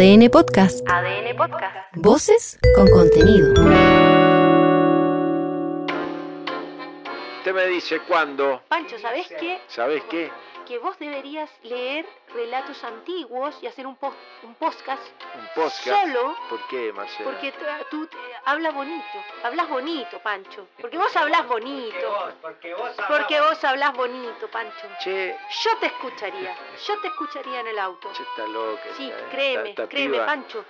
ADN Podcast. ADN Podcast. Voces con contenido. Usted me dice cuándo, Pancho, ¿sabés qué? ¿sabes qué? Que vos deberías leer relatos antiguos y hacer un, post, un podcast Un podcast. solo ¿Por qué, Marcela? porque tú, hablas bonito. Hablas bonito, Pancho. Porque vos hablas bonito. Porque vos Porque vos hablas bonito, Pancho. Che, Yo te escucharía. Yo te escucharía en el auto. che está loca. Sí, esta, ¿eh? créeme, Esta- esta créeme, piba. Pancho.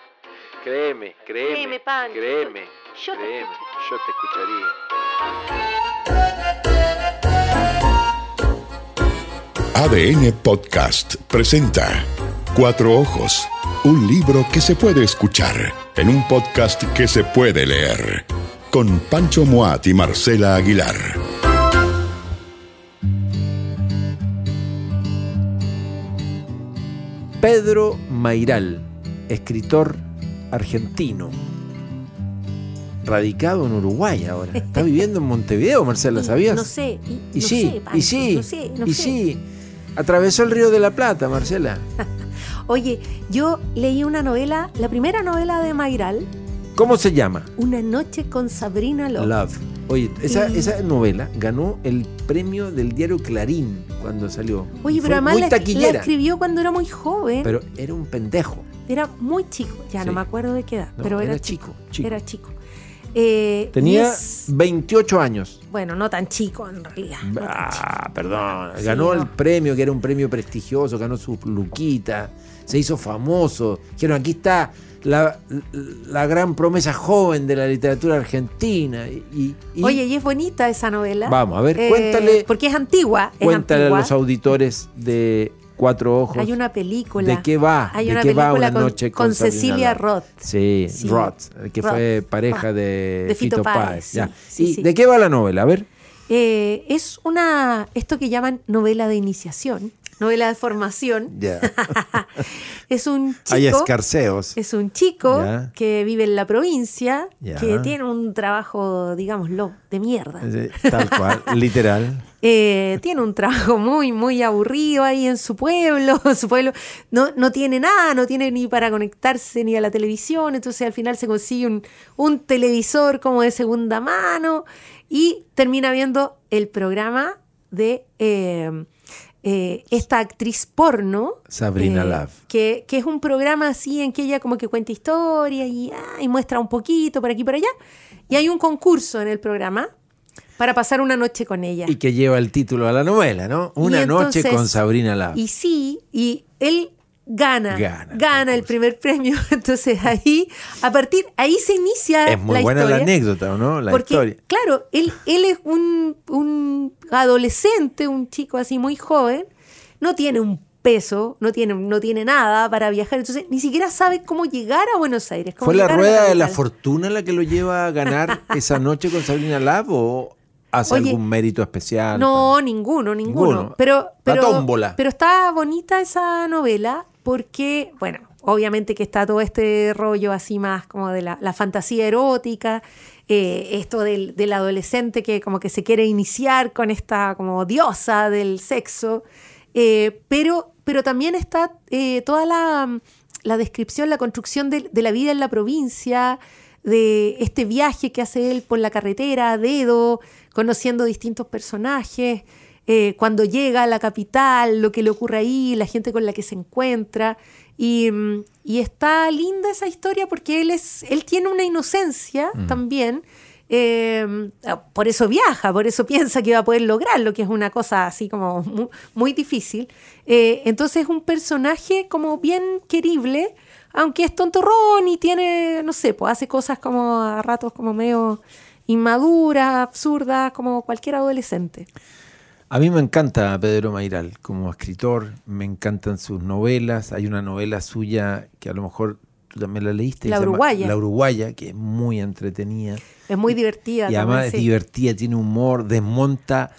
Créeme, créeme. Créeme, Pancho. Créeme, Yo créeme. Yo te escucharía. ADN Podcast presenta Cuatro Ojos, un libro que se puede escuchar en un podcast que se puede leer, con Pancho Moat y Marcela Aguilar. Pedro Mairal, escritor argentino, radicado en Uruguay ahora. Está viviendo en Montevideo, Marcela, ¿sabías? No sé. Y, Y no sí, sé, Pancho, y sí, No sé, no y sé. sí. Atravesó el río de la Plata, Marcela. Oye, yo leí una novela, la primera novela de Mayral, ¿Cómo se llama? Una noche con Sabrina Love. Love. Oye, esa, Y- esa novela ganó el premio del diario Clarín cuando salió. Oye, pero además muy la, escribió cuando era muy joven. Pero era un pendejo. era muy chico. Ya Sí. no me acuerdo de qué edad, No, pero era, era chico, chico. Era chico. Eh, Tenía es- 28 años. bueno, no tan chico en realidad. no tan chico. Ah, perdón. Sí, ganó no. el premio, que era un premio prestigioso, ganó su luquita, se hizo famoso. Dijeron, aquí está la, la gran promesa joven de la literatura argentina. Y, y- Oye, y es bonita esa novela. Vamos, a ver, Eh, cuéntale, Porque es antigua. es cuéntale a los auditores de Cuatro Ojos. Hay una película. ¿De qué va? Hay ¿De una qué va película una con, noche con, con Cecilia? Roth. Sí, Sí, Roth, que Roth. fue pareja Ah, de, de Fito Fito Páez, Páez. sí, ya. sí, ¿Y sí. de qué va la novela? A ver. Eh, es una, esto que llaman novela de iniciación, novela de formación. Ya. Es un Hay chico, escarceos. es un chico que vive en la provincia, que tiene un trabajo, digámoslo, de mierda. Tal cual, literal. Eh, tiene un trabajo muy, muy aburrido ahí en su pueblo. Su pueblo no, no tiene nada, no tiene ni para conectarse ni a la televisión. Entonces al final se consigue un, un televisor como de segunda mano y termina viendo el programa de eh, eh, esta actriz porno. Sabrina eh, Love. Que, que es un programa así en que ella como que cuenta historias y, ah, y muestra un poquito por aquí y por allá. Y hay un concurso en el programa para pasar una noche con ella. Y que lleva el título a la novela, ¿no? Una noche con Sabrina Love. Y sí, y él gana, Gana gana, el primer premio. Entonces ahí, a partir, ahí se inicia es muy la buena historia. la anécdota, ¿o ¿no? La porque, historia. claro, él, él es un, un adolescente, un chico así muy joven, no tiene un peso, no tiene, no tiene nada para viajar, entonces ni siquiera sabe cómo llegar a Buenos Aires. cómo ¿Fue la rueda de la fortuna la que lo lleva a ganar esa noche con Sabrina Love o hace Oye, algún mérito especial? No, ninguno, ninguno. Ninguno. Pero, La pero, tómbola. pero está bonita esa novela porque, bueno, obviamente que está todo este rollo así más como de la, la fantasía erótica, eh, esto del, del adolescente que como que se quiere iniciar con esta como diosa del sexo, eh, pero, pero también está eh, toda la, la descripción, la construcción de, de la vida en la provincia, de este viaje que hace él por la carretera dedo, conociendo distintos personajes, eh, cuando llega a la capital, lo que le ocurre ahí, la gente con la que se encuentra. Y, mm, y está linda esa historia porque él, es, él tiene una inocencia también. eh, por eso viaja, por eso piensa que va a poder lograrlo, que es una cosa así como muy, muy difícil. Eh, entonces es un personaje como bien querible, aunque es tontorrón y tiene, no sé, pues hace cosas como a ratos como medio inmaduras, absurdas, como cualquier adolescente. A mí me encanta Pedro Mairal como escritor, me encantan sus novelas. Hay una novela suya que a lo mejor tú también la leíste. La Uruguaya. La Uruguaya, que es muy entretenida. Es muy divertida. Y también, además es divertida, tiene humor, desmonta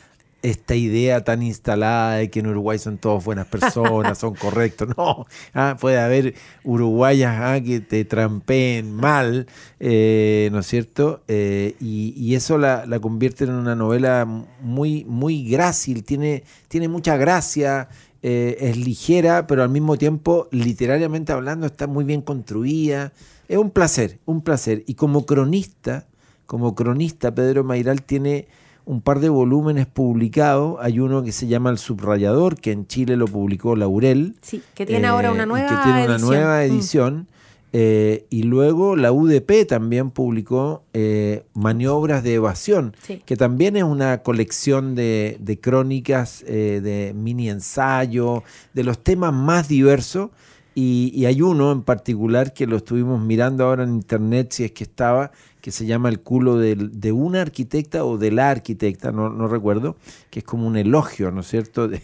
esta idea tan instalada de que en Uruguay son todos buenas personas, son correctos. No, ah, puede haber uruguayas ah, que te trampeen mal, eh, ¿no es cierto? Eh, y, y eso la, la convierte en una novela muy, muy grácil, tiene, tiene mucha gracia. eh, es ligera, pero al mismo tiempo, literariamente hablando, está muy bien construida. Es un placer, un placer. Y como cronista, como cronista, Pedro Mairal tiene un par de volúmenes publicados. Hay uno que se llama El Subrayador, que en Chile lo publicó Laurel. Sí, que tiene ahora una eh, y nueva que tiene una edición. nueva Mm. edición. Eh, y luego la UDP también publicó eh, Maniobras de Evasión, Sí. que también es una colección de, de crónicas, de mini ensayo, de los temas más diversos. Y, hay uno en particular que lo estuvimos mirando ahora en internet, si es que estaba, que se llama El culo de, una arquitecta o de la arquitecta, no, recuerdo, que es como un elogio, ¿no es cierto?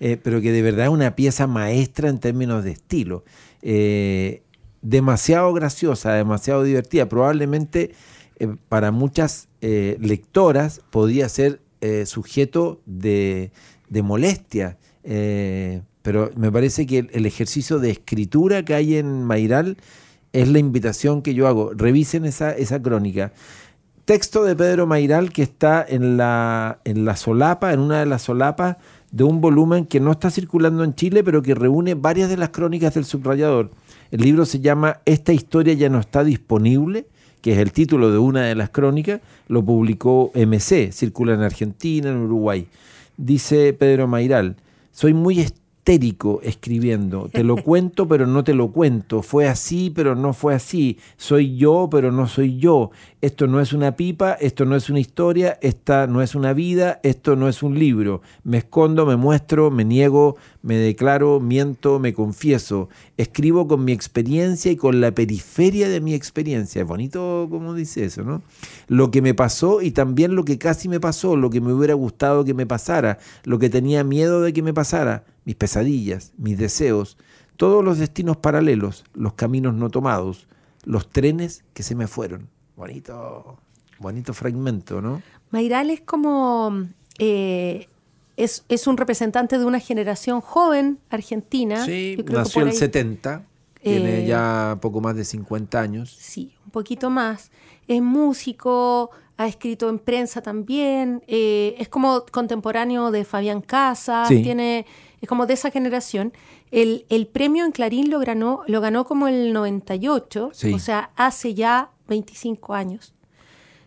Eh, pero que de verdad es una pieza maestra en términos de estilo. Eh, demasiado graciosa, demasiado divertida. Probablemente eh, para muchas lectoras podía ser sujeto de molestia. Pero me parece que el, el ejercicio de escritura que hay en Mairal es la invitación que yo hago. Revisen esa, esa crónica. Texto de Pedro Mairal que está en la, en la solapa, en una de las solapas de un volumen que no está circulando en Chile, pero que reúne varias de las crónicas del subrayador. El libro se llama Esta historia ya no está disponible, que es el título de una de las crónicas, lo publicó MC, circula en Argentina, en Uruguay. Dice Pedro Mairal, soy muy histérico escribiendo, te lo cuento pero no te lo cuento, fue así pero no fue así, soy yo pero no soy yo, esto no es una pipa, esto no es una historia, esta no es una vida, esto no es un libro, me escondo, me muestro, me niego, me declaro, miento, me confieso, escribo con mi experiencia y con la periferia de mi experiencia, es bonito como dice eso, ¿no? Lo que me pasó y también lo que casi me pasó, lo que me hubiera gustado que me pasara, lo que tenía miedo de que me pasara, mis pesadillas, mis deseos, todos los destinos paralelos, los caminos no tomados, los trenes que se me fueron. Bonito, bonito fragmento, ¿no? Mairal es como. eh, es, es un representante de una generación joven argentina. Sí, Yo creo que nació por el ahí- 70, tiene Eh, ya poco más de 50 años. Sí, un poquito más. Es músico, ha escrito en prensa también. eh, es como contemporáneo de Fabián Casas. Sí. Tiene, es como de esa generación. El, el premio en Clarín lo ganó, lo ganó como el 98, Sí. o sea, hace ya 25 años.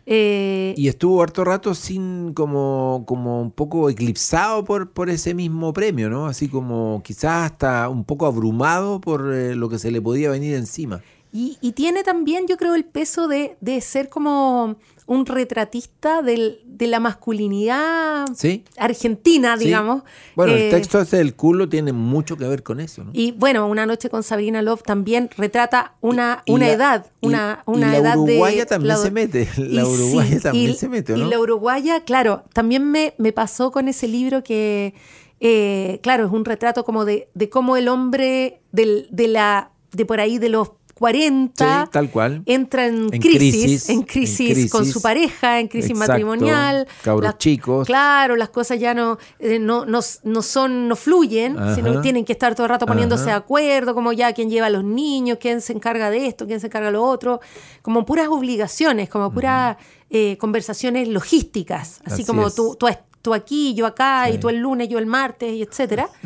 Eh, Y estuvo harto rato sin como, como un poco eclipsado por, por ese mismo premio, ¿no? Así como quizás hasta un poco abrumado por eh, lo que se le podía venir encima. Y, y tiene también, yo creo, el peso de, de ser como un retratista del- de la masculinidad ¿Sí? argentina, Sí. digamos. Bueno, Eh, el texto ese del culo tiene mucho que ver con eso, ¿no? Y bueno, Una noche con Sabrina Love también retrata una, Y una la- edad, una, y una la edad de... uruguaya también la- se mete, la uruguaya sí, también y- se mete, ¿o Y no? la uruguaya, claro, también me, me pasó con ese libro que, eh, claro, es un retrato como de, de cómo el hombre del, de la de por ahí de los 40 Sí, tal cual. entra en, En crisis, crisis, en en crisis con su pareja, en crisis Exacto, matrimonial. cabros Las- chicos. Claro, las cosas ya no, eh, no, no, no son, no fluyen, Ajá. sino que tienen que estar todo el rato poniéndose Ajá. de acuerdo, como ya quién lleva a los niños, quién se encarga de esto, quién se encarga de lo otro, como puras obligaciones, como puras eh, conversaciones logísticas, así, Así como tú, tú, tú aquí, yo acá, y tú el lunes, yo el martes, y etcétera.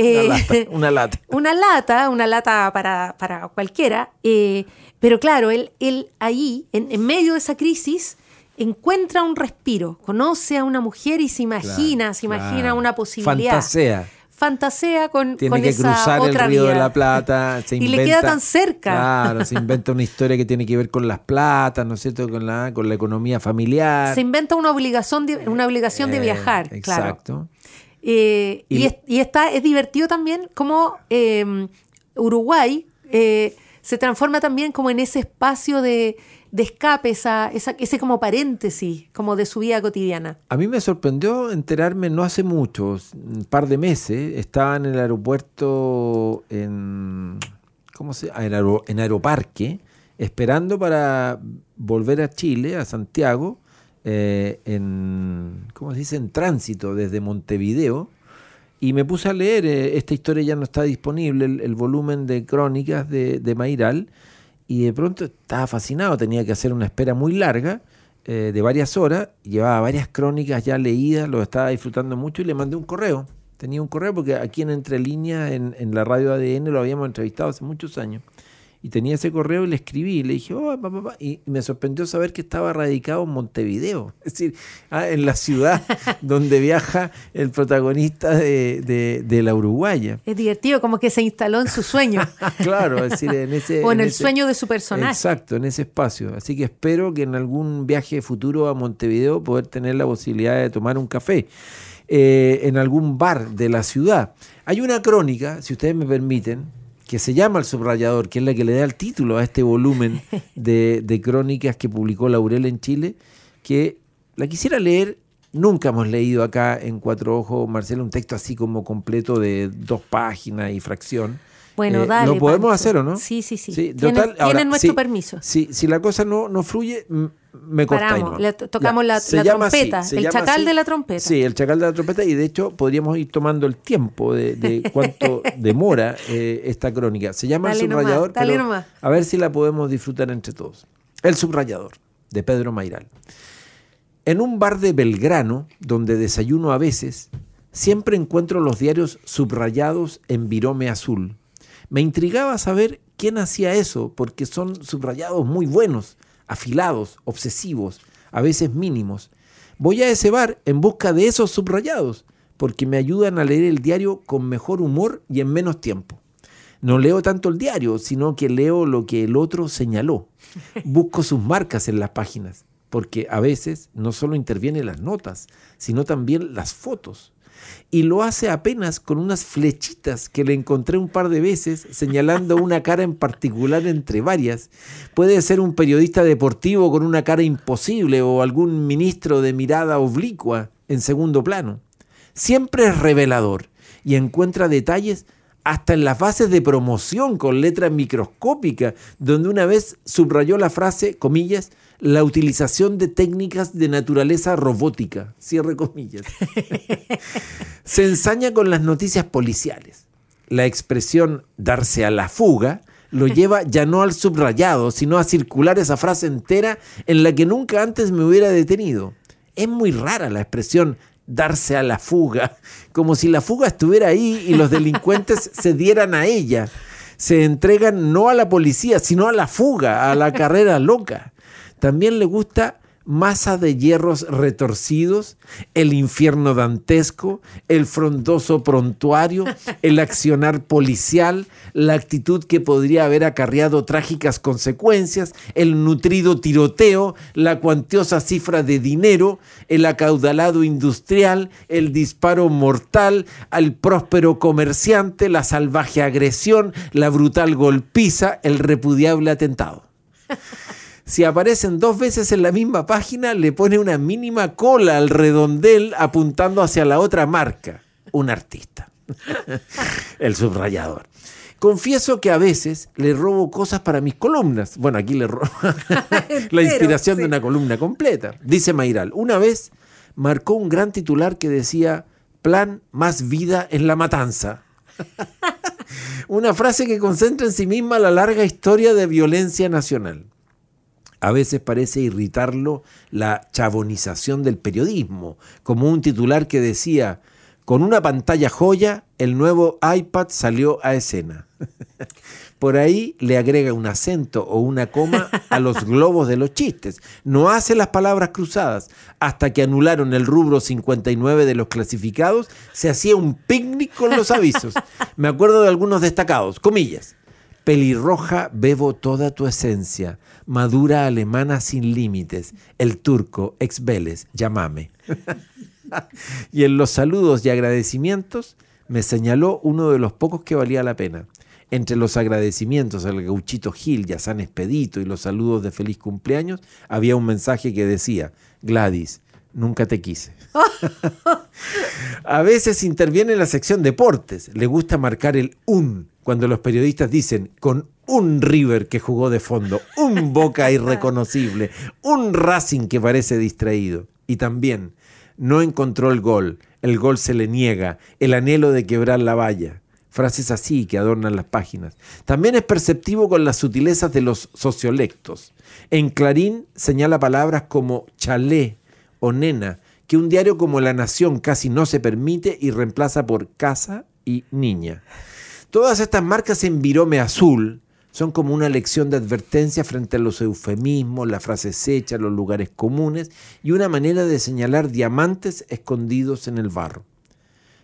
Una Eh, lata, una lata. una lata, una lata para, para cualquiera. eh, pero claro, él, él ahí, en, en medio de esa crisis, encuentra un respiro, conoce a una mujer y se imagina, Claro, se imagina claro. una posibilidad. Fantasea. Fantasea con, Tiene con que esa cruzar el otra río vida. de la Plata. Se Y le queda tan cerca. Claro, se inventa una historia que tiene que ver con las platas, ¿no es cierto? Con la, con la economía familiar. Se inventa una obligación de, una obligación de Eh, viajar, claro. Exacto. Eh, Y es, y está, es divertido también como eh, Uruguay eh, se transforma también como en ese espacio de, de escape, esa, esa- ese como paréntesis como de su vida cotidiana. A mí me sorprendió enterarme no hace mucho, un par de meses, estaba en el aeropuerto en, ¿cómo se llama? En, Aero- en Aeroparque, esperando para volver a Chile, a Santiago, eh, en, ¿cómo se dice? En tránsito desde Montevideo. Y me puse a leer, eh, esta historia ya no está disponible, el, volumen de crónicas de, de Mairal, y de pronto estaba fascinado, tenía que hacer una espera muy larga, eh, de varias horas, llevaba varias crónicas ya leídas, lo estaba disfrutando mucho y le mandé un correo. Tenía un correo porque aquí en Entre Líneas, en la radio ADN, lo habíamos entrevistado hace muchos años. Y tenía ese correo y le escribí. Y le dije, oh, pa, pa, pa", y me sorprendió saber que estaba radicado en Montevideo. Es decir, ah, en la ciudad donde viaja el protagonista de, de- de La Uruguaya. Es divertido, como que se instaló en su sueño. claro, es decir, en ese... o en el ese- sueño de su personaje. Exacto, en ese espacio. Así que espero que en algún viaje futuro a Montevideo poder tener la posibilidad de tomar un café eh, en algún bar de la ciudad. Hay una crónica, si ustedes me permiten, que se llama El Subrayador, que es la que le da el título a este volumen de, de crónicas que publicó Laurel en Chile, que la quisiera leer. Nunca hemos leído acá en Cuatro Ojos, Marcelo, un texto así como completo de dos páginas y fracción. Bueno, Eh, dale. ¿Lo podemos Pancho. hacer o no? Sí, sí, sí. Sí, Tienen, total, ahora, tienen nuestro permiso. Si, si la cosa no, no fluye, me. Paramos, le tocamos la- así, trompeta, el chacal así. de la trompeta. Sí, el chacal de la trompeta. Y de hecho, podríamos ir tomando el tiempo de, de cuánto demora eh, esta crónica. Se llama Dale El Subrayador. dale pero nomás. A ver si la podemos disfrutar entre todos. El Subrayador, de Pedro Mairal. En un bar de Belgrano, donde desayuno a veces, siempre encuentro los diarios subrayados en virome azul. Me intrigaba saber quién hacía eso, porque son subrayados muy buenos, afilados, obsesivos, a veces mínimos. Voy a ese bar en busca de esos subrayados, porque me ayudan a leer el diario con mejor humor y en menos tiempo. No leo tanto el diario, sino que leo lo que el otro señaló. Busco sus marcas en las páginas, porque a veces no solo intervienen las notas, sino también las fotos. Y lo hace apenas con unas flechitas que le encontré un par de veces señalando una cara en particular entre varias. Puede ser un periodista deportivo con una cara imposible o algún ministro de mirada oblicua en segundo plano. Siempre es revelador y encuentra detalles hasta en las bases de promoción con letra microscópica, donde una vez subrayó la frase, comillas, la utilización de técnicas de naturaleza robótica, cierre comillas. Se ensaña con las noticias policiales. La expresión darse a la fuga lo lleva ya no al subrayado, sino a circular esa frase entera en la que nunca antes me hubiera detenido. Es muy rara la expresión darse a la fuga, como si la fuga estuviera ahí y los delincuentes se dieran a ella. Se entregan no a la policía, sino a la fuga, a la carrera loca. También le gusta masa de hierros retorcidos, el infierno dantesco, el frondoso prontuario, el accionar policial, la actitud que podría haber acarreado trágicas consecuencias, el nutrido tiroteo, la cuantiosa cifra de dinero, el acaudalado industrial, el disparo mortal, al próspero comerciante, la salvaje agresión, la brutal golpiza, el repudiable atentado. Si aparecen dos veces en la misma página, le pone una mínima cola al redondel apuntando hacia la otra marca, un artista. El subrayador. Confieso que a veces le robo cosas para mis columnas. Bueno, aquí le robo la inspiración sí. de una columna completa. Dice Mairal, una vez marcó un gran titular que decía, plan más vida en la matanza. Una frase que concentra en sí misma la larga historia de violencia nacional. A veces parece irritarlo la chabonización del periodismo, como un titular que decía, con una pantalla joya, el nuevo iPad salió a escena. Por ahí le agrega un acento o una coma a los globos de los chistes. No hace las palabras cruzadas. Hasta que anularon el rubro 59 de los clasificados, se hacía un picnic con los avisos. Me acuerdo de algunos destacados. Comillas. Pelirroja bebo toda tu esencia, madura alemana sin límites, el turco, ex Vélez, llámame. y en los saludos y agradecimientos me señaló uno de los pocos que valía la pena. Entre los agradecimientos al gauchito Gil y a San Expedito y los saludos de feliz cumpleaños, había un mensaje que decía, Gladys, nunca te quise. A veces interviene en la sección deportes. Le gusta marcar el un cuando los periodistas dicen con un River que jugó de fondo, un Boca irreconocible, un Racing que parece distraído. Y también no encontró el gol, el gol se le niega, el anhelo de quebrar la valla. Frases así que adornan las páginas. También es perceptivo con las sutilezas de los sociolectos. En Clarín señala palabras como chalé o nena, que un diario como La Nación casi no se permite y reemplaza por casa y niña. Todas estas marcas en virome azul son como una lección de advertencia frente a los eufemismos, las frases hechas, los lugares comunes y una manera de señalar diamantes escondidos en el barro.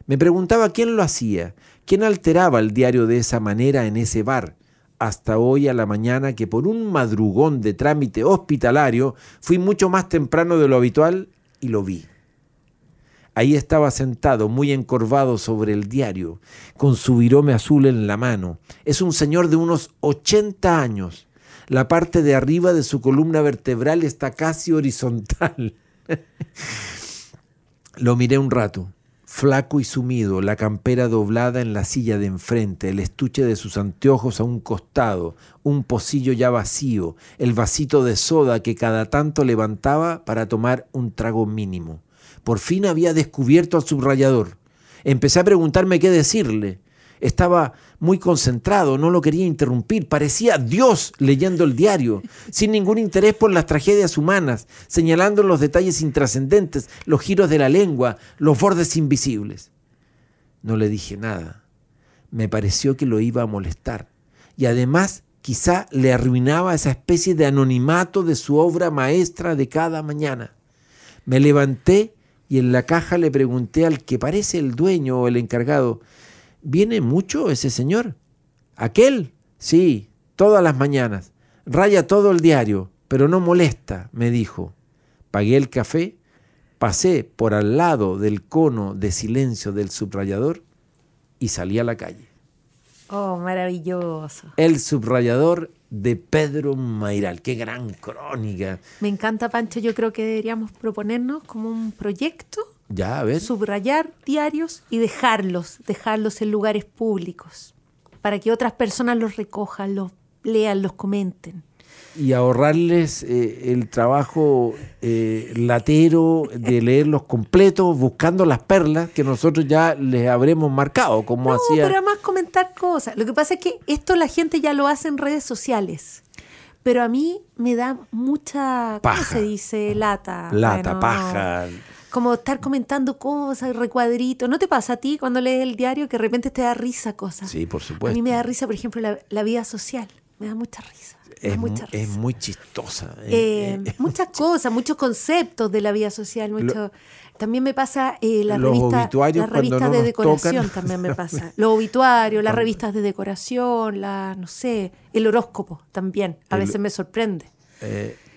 Me preguntaba quién lo hacía, quién alteraba el diario de esa manera en ese bar, hasta hoy a la mañana que por un madrugón de trámite hospitalario fui mucho más temprano de lo habitual y lo vi. Ahí estaba sentado, muy encorvado sobre el diario, con su virome azul en la mano. Es un señor de unos 80 años. La parte de arriba de su columna vertebral está casi horizontal. Lo miré un rato, flaco y sumido, la campera doblada en la silla de enfrente, el estuche de sus anteojos a un costado, un pocillo ya vacío, el vasito de soda que cada tanto levantaba para tomar un trago mínimo. Por fin había descubierto al subrayador. Empecé a preguntarme qué decirle. Estaba muy concentrado, no lo quería interrumpir. Parecía Dios leyendo el diario, sin ningún interés por las tragedias humanas, señalando los detalles intrascendentes, los giros de la lengua, los bordes invisibles. No le dije nada. Me pareció que lo iba a molestar. Y además quizá le arruinaba esa especie de anonimato de su obra maestra de cada mañana. Me levanté y en la caja le pregunté al que parece el dueño o el encargado, ¿viene mucho ese señor? ¿Aquel? Sí, todas las mañanas. Raya todo el diario, pero no molesta, me dijo. Pagué el café, pasé por al lado del cono de silencio del subrayador y salí a la calle. Oh, maravilloso. El subrayador de Pedro Mairal. Qué gran crónica. Me encanta, Pancho. Yo creo que deberíamos proponernos como un proyecto, Ya, a ver. subrayar diarios y dejarlos, dejarlos en lugares públicos, para que otras personas los recojan, los lean, los comenten. Y ahorrarles eh, el trabajo eh, latero de leerlos completos, buscando las perlas que nosotros ya les habremos marcado, como No, hacía. pero además comentar cosas. Lo que pasa es que esto la gente ya lo hace en redes sociales. Pero a mí me da mucha, ¿cómo Paja. se dice? Lata. Lata, Bueno, paja. Como estar comentando cosas, recuadritos. ¿No te pasa a ti cuando lees el diario que de repente te da risa cosas? Sí, por A supuesto. mí me da risa, por ejemplo, la, la vida social. Me da mucha risa. Es, es muy chistosa. Eh, Eh, eh, muchas cosas, muchos conceptos de la vida social. Mucho, también me pasa eh, las Los revistas, obituarios las cuando revistas no de decoración tocan. también me pasa. Los obituarios, las revistas de decoración, la, no sé, el horóscopo también. A El- veces me sorprende.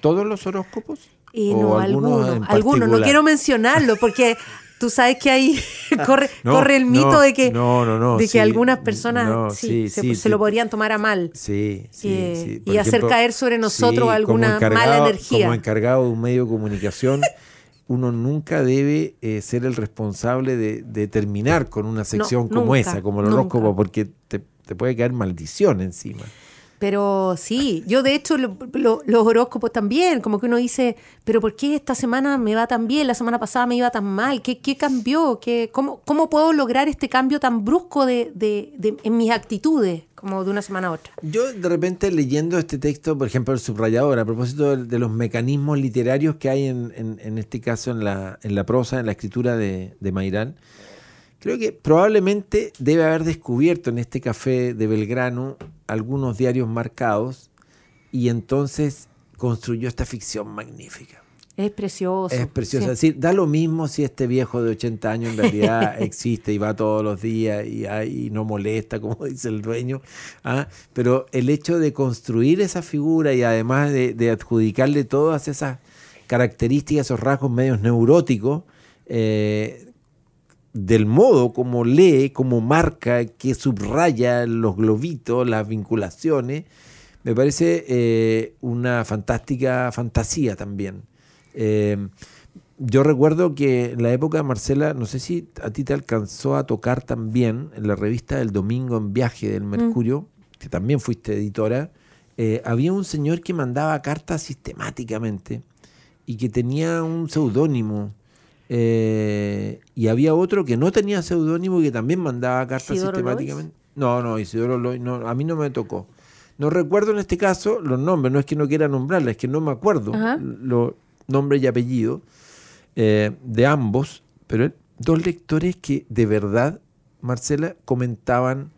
¿Todos los horóscopos? Y ¿O no, algunos algunos. No quiero mencionarlo porque tú sabes que ahí corre, No, corre el mito no, de que, no, de que sí, algunas personas sí, sí, se, se lo podrían tomar a mal. Sí, Eh, y hacer caer sobre nosotros alguna mala energía. Como encargado de un medio de comunicación, uno nunca debe eh, ser el responsable de, de terminar con una sección como nunca, esa, como el horóscopo, porque te, te puede caer maldición encima. Pero sí, yo de hecho lo- lo- los horóscopos también, como que uno dice, pero ¿por qué esta semana me va tan bien, la semana pasada me iba tan mal? ¿Qué, qué cambió? ¿Qué, cómo, ¿Cómo puedo lograr este cambio tan brusco de, de- de- en mis actitudes, como de una semana a otra? Yo de repente leyendo este texto, por ejemplo, el subrayador, a propósito de, los mecanismos literarios que hay en, en- en este caso en la, en la prosa, en la escritura de, de Mairán, creo que probablemente debe haber descubierto en este café de Belgrano algunos diarios marcados y entonces construyó esta ficción magnífica. Es precioso. Es preciosa. sí. Es decir, da lo mismo si este viejo de 80 años en realidad existe y va todos los días y, ay, y no molesta, como dice el dueño. ¿ah? Pero el hecho de construir esa figura y además de, de adjudicarle todas esas características, esos rasgos medios neuróticos, eh, del modo como lee, como marca, que subraya los globitos, las vinculaciones, me parece eh, una fantástica fantasía también. Eh, yo recuerdo que en la época de Marcela, no sé si a ti te alcanzó a tocar también en la revista El Domingo en Viaje del Mercurio, que también fuiste editora, eh, había un señor que mandaba cartas sistemáticamente y que tenía un seudónimo. Eh, y había otro que no tenía seudónimo y que también mandaba cartas ¿Isidoro sistemáticamente. No, no, Isidoro Lois, no, a mí no me tocó. No recuerdo en este caso los nombres, no es que no quiera nombrarla, es que no me acuerdo los nombres y apellidos. eh, de ambos, pero dos lectores que de verdad, Marcela, comentaban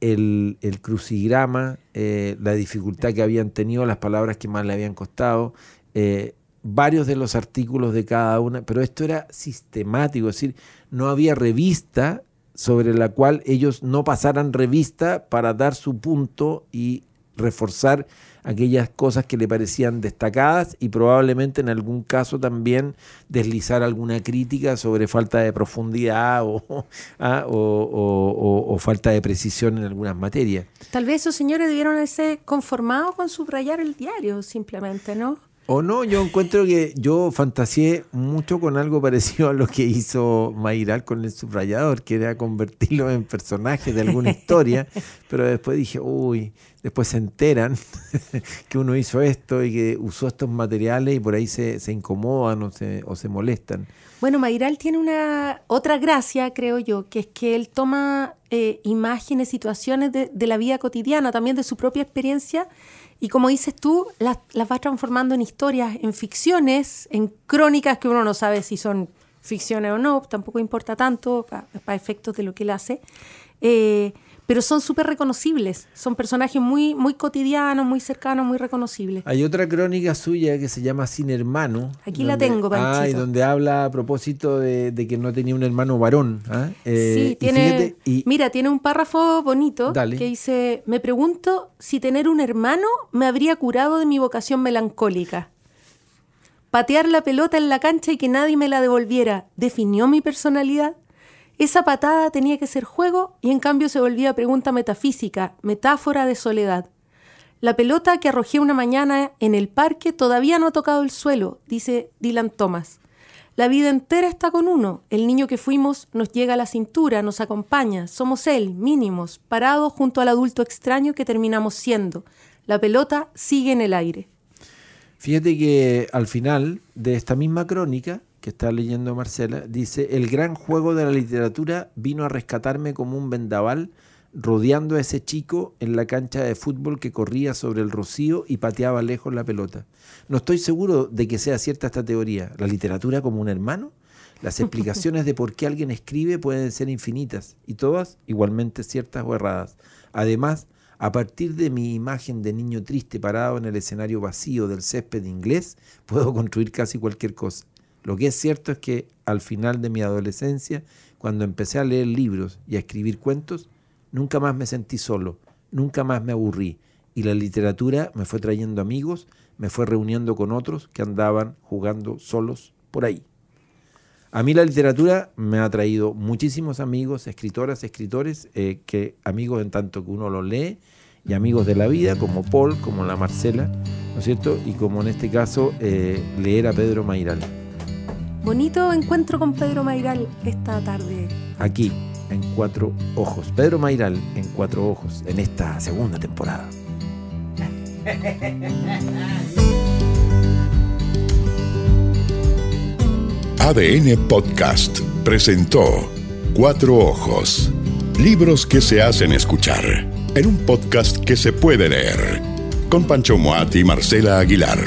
el, el crucigrama, eh, la dificultad que habían tenido, las palabras que más le habían costado, eh, varios de los artículos de cada una, pero esto era sistemático, es decir, no había revista sobre la cual ellos no pasaran revista para dar su punto y reforzar aquellas cosas que le parecían destacadas y probablemente en algún caso también deslizar alguna crítica sobre falta de profundidad o, ah, o- falta de precisión en algunas materias. Tal vez esos señores debieron haberse conformado con subrayar el diario, simplemente, ¿no? O no, yo encuentro que yo fantaseé mucho con algo parecido a lo que hizo Mayral con el subrayador, que era convertirlo en personaje de alguna historia, pero después dije, uy, después se enteran que uno hizo esto y que usó estos materiales y por ahí se, se incomodan o se, o se molestan. Bueno, Mayral tiene una otra gracia, creo yo, que es que él toma eh, imágenes, situaciones de, de la vida cotidiana, también de su propia experiencia, y como dices tú, las, las va transformando en historias, en ficciones, en crónicas que uno no sabe si son ficciones o no, tampoco importa tanto para efectos de lo que él hace. Eh, pero son súper reconocibles, son personajes muy, muy cotidianos, muy cercanos, muy reconocibles. Hay otra crónica suya que se llama Sin Hermano. Aquí la tengo, Panchito. Ah, y donde habla a propósito de, de que no tenía un hermano varón. ¿ah? Eh, Sí, y tiene, fíjate, y- mira, tiene un párrafo bonito Dale. que dice, me pregunto si tener un hermano me habría curado de mi vocación melancólica. Patear la pelota en la cancha y que nadie me la devolviera, ¿definió mi personalidad? Esa patada tenía que ser juego y en cambio se volvía pregunta metafísica, metáfora de soledad. La pelota que arrojé una mañana en el parque todavía no ha tocado el suelo, dice Dylan Thomas. La vida entera está con uno. El niño que fuimos nos llega a la cintura, nos acompaña. Somos él, mínimos, parados junto al adulto extraño que terminamos siendo. La pelota sigue en el aire. Fíjate que al final de esta misma crónica que está leyendo Marcela, dice, el gran juego de la literatura vino a rescatarme como un vendaval, rodeando a ese chico en la cancha de fútbol que corría sobre el rocío y pateaba lejos la pelota. No estoy seguro de que sea cierta esta teoría. ¿La literatura como un hermano? Las explicaciones de por qué alguien escribe pueden ser infinitas y todas igualmente ciertas o erradas. Además, a partir de mi imagen de niño triste parado en el escenario vacío del césped inglés, puedo construir casi cualquier cosa. Lo que es cierto es que al final de mi adolescencia, cuando empecé a leer libros y a escribir cuentos, nunca más me sentí solo, nunca más me aburrí, y la literatura me fue trayendo amigos, me fue reuniendo con otros que andaban jugando solos por ahí. A mí la literatura me ha traído muchísimos amigos, escritoras, escritores, eh, que amigos en tanto que uno los lee, y amigos de la vida, como Paul, como la Marcela, ¿no es cierto? Y como en este caso, eh, leer a Pedro Mairal, Bonito encuentro con Pedro Mairal esta tarde. aquí, en Cuatro Ojos. Pedro Mairal, en Cuatro Ojos, en esta segunda temporada. ADN Podcast presentó Cuatro Ojos. Libros que se hacen escuchar en un podcast que se puede leer. Con Pancho Moat y Marcela Aguilar.